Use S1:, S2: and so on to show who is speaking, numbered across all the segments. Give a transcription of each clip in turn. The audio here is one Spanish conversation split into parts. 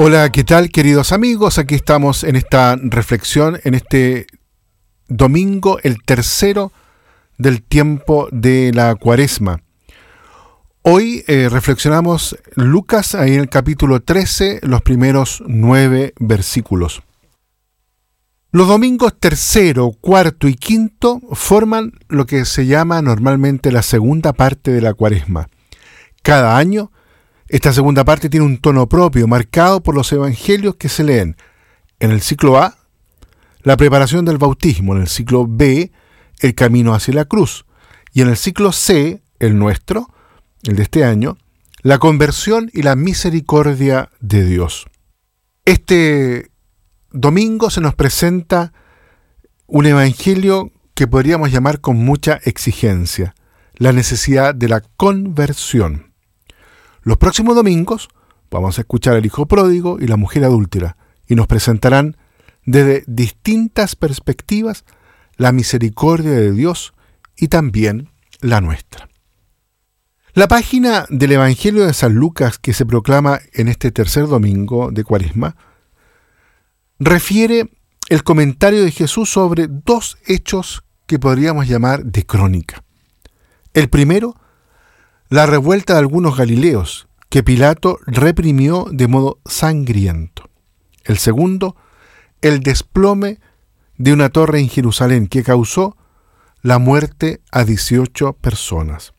S1: Hola, ¿qué tal queridos amigos? Aquí estamos en esta reflexión, en este domingo, el tercero del tiempo de la cuaresma. Hoy eh, reflexionamos Lucas ahí en el capítulo 13, los primeros nueve versículos. Los domingos tercero, cuarto y quinto forman lo que se llama normalmente la segunda parte de la cuaresma. Cada año, esta segunda parte tiene un tono propio, marcado por los evangelios que se leen. En el ciclo A, la preparación del bautismo, en el ciclo B, el camino hacia la cruz, y en el ciclo C, el nuestro, el de este año, la conversión y la misericordia de Dios. Este domingo se nos presenta un evangelio que podríamos llamar con mucha exigencia, la necesidad de la conversión. Los próximos domingos vamos a escuchar al hijo pródigo y la mujer adúltera y nos presentarán desde distintas perspectivas la misericordia de Dios y también la nuestra. La página del Evangelio de San Lucas que se proclama en este tercer domingo de Cuaresma refiere el comentario de Jesús sobre dos hechos que podríamos llamar de crónica. El primero, la revuelta de algunos galileos que Pilato reprimió de modo sangriento. El segundo, el desplome de una torre en Jerusalén que causó la muerte a 18 personas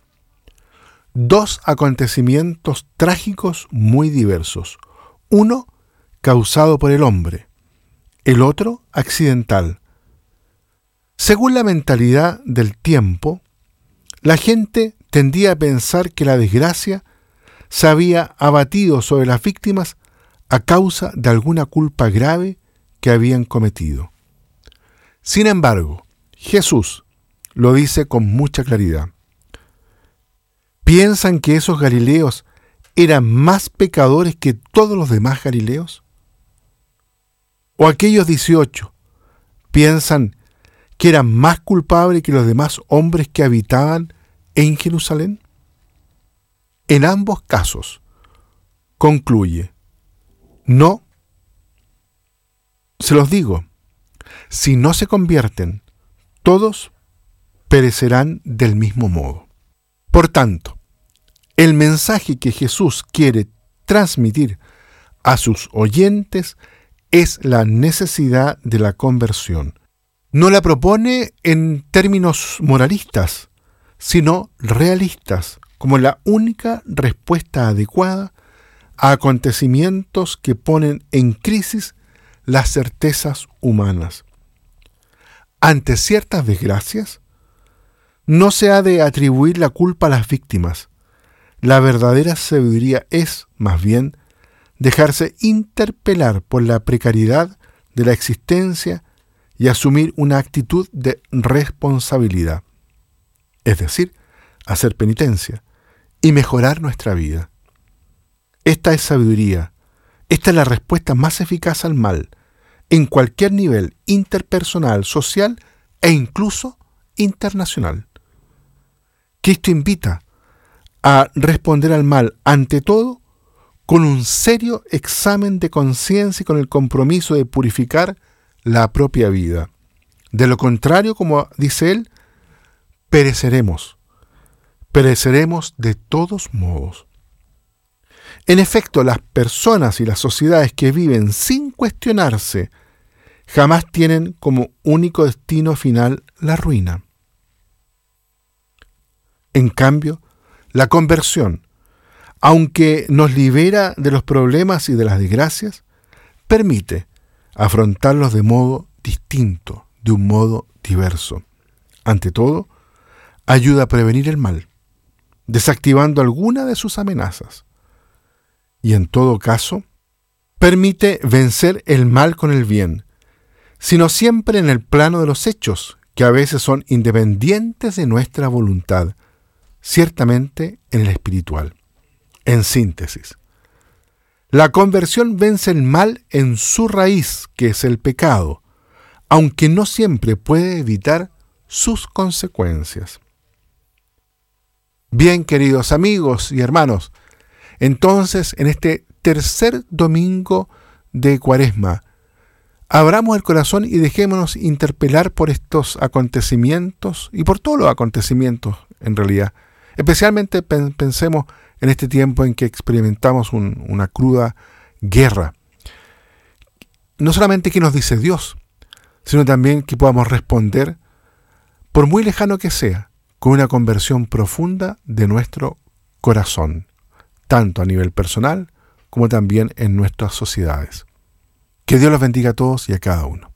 S1: dos acontecimientos trágicos muy diversos. Uno causado por el hombre, el otro accidental. Según la mentalidad del tiempo, la gente tendía a pensar que la desgracia se había abatido sobre las víctimas a causa de alguna culpa grave que habían cometido. Sin embargo, Jesús lo dice con mucha claridad. ¿Piensan que esos Galileos eran más pecadores que todos los demás Galileos? ¿O aquellos 18 piensan que eran más culpables que los demás hombres que habitaban en Jerusalén? En ambos casos, concluye, no, se los digo, si no se convierten, todos perecerán del mismo modo. Por tanto, el mensaje que Jesús quiere transmitir a sus oyentes es la necesidad de la conversión. No la propone en términos moralistas, sino realistas, como la única respuesta adecuada a acontecimientos que ponen en crisis las certezas humanas. Ante ciertas desgracias, no se ha de atribuir la culpa a las víctimas, la verdadera sabiduría es, más bien, dejarse interpelar por la precariedad de la existencia y asumir una actitud de responsabilidad. Es decir, hacer penitencia y mejorar nuestra vida. Esta es sabiduría. Esta es la respuesta más eficaz al mal, en cualquier nivel interpersonal, social e incluso internacional. Cristo invita a responder al mal, ante todo, con un serio examen de conciencia y con el compromiso de purificar la propia vida. De lo contrario, como dice él, pereceremos. Pereceremos de todos modos. En efecto, las personas y las sociedades que viven sin cuestionarse jamás tienen como único destino final la ruina. En cambio, la conversión, aunque nos libera de los problemas y de las desgracias, permite afrontarlos de modo distinto, de un modo diverso. Ante todo, ayuda a prevenir el mal, desactivando alguna de sus amenazas. Y en todo caso, permite vencer el mal con el bien, sino siempre en el plano de los hechos, que a veces son independientes de nuestra voluntad, ciertamente en el espiritual. En síntesis, La conversión vence el mal en su raíz, que es el pecado, aunque no siempre puede evitar sus consecuencias. Bien, queridos amigos y hermanos, entonces en este tercer domingo de Cuaresma, abramos el corazón y dejémonos interpelar por estos acontecimientos y por todos los acontecimientos en realidad. Especialmente pensemos en este tiempo en que experimentamos una cruda guerra. No solamente que nos dice Dios, sino también que podamos responder, por muy lejano que sea, con una conversión profunda de nuestro corazón, tanto a nivel personal como también en nuestras sociedades. Que Dios los bendiga a todos y a cada uno.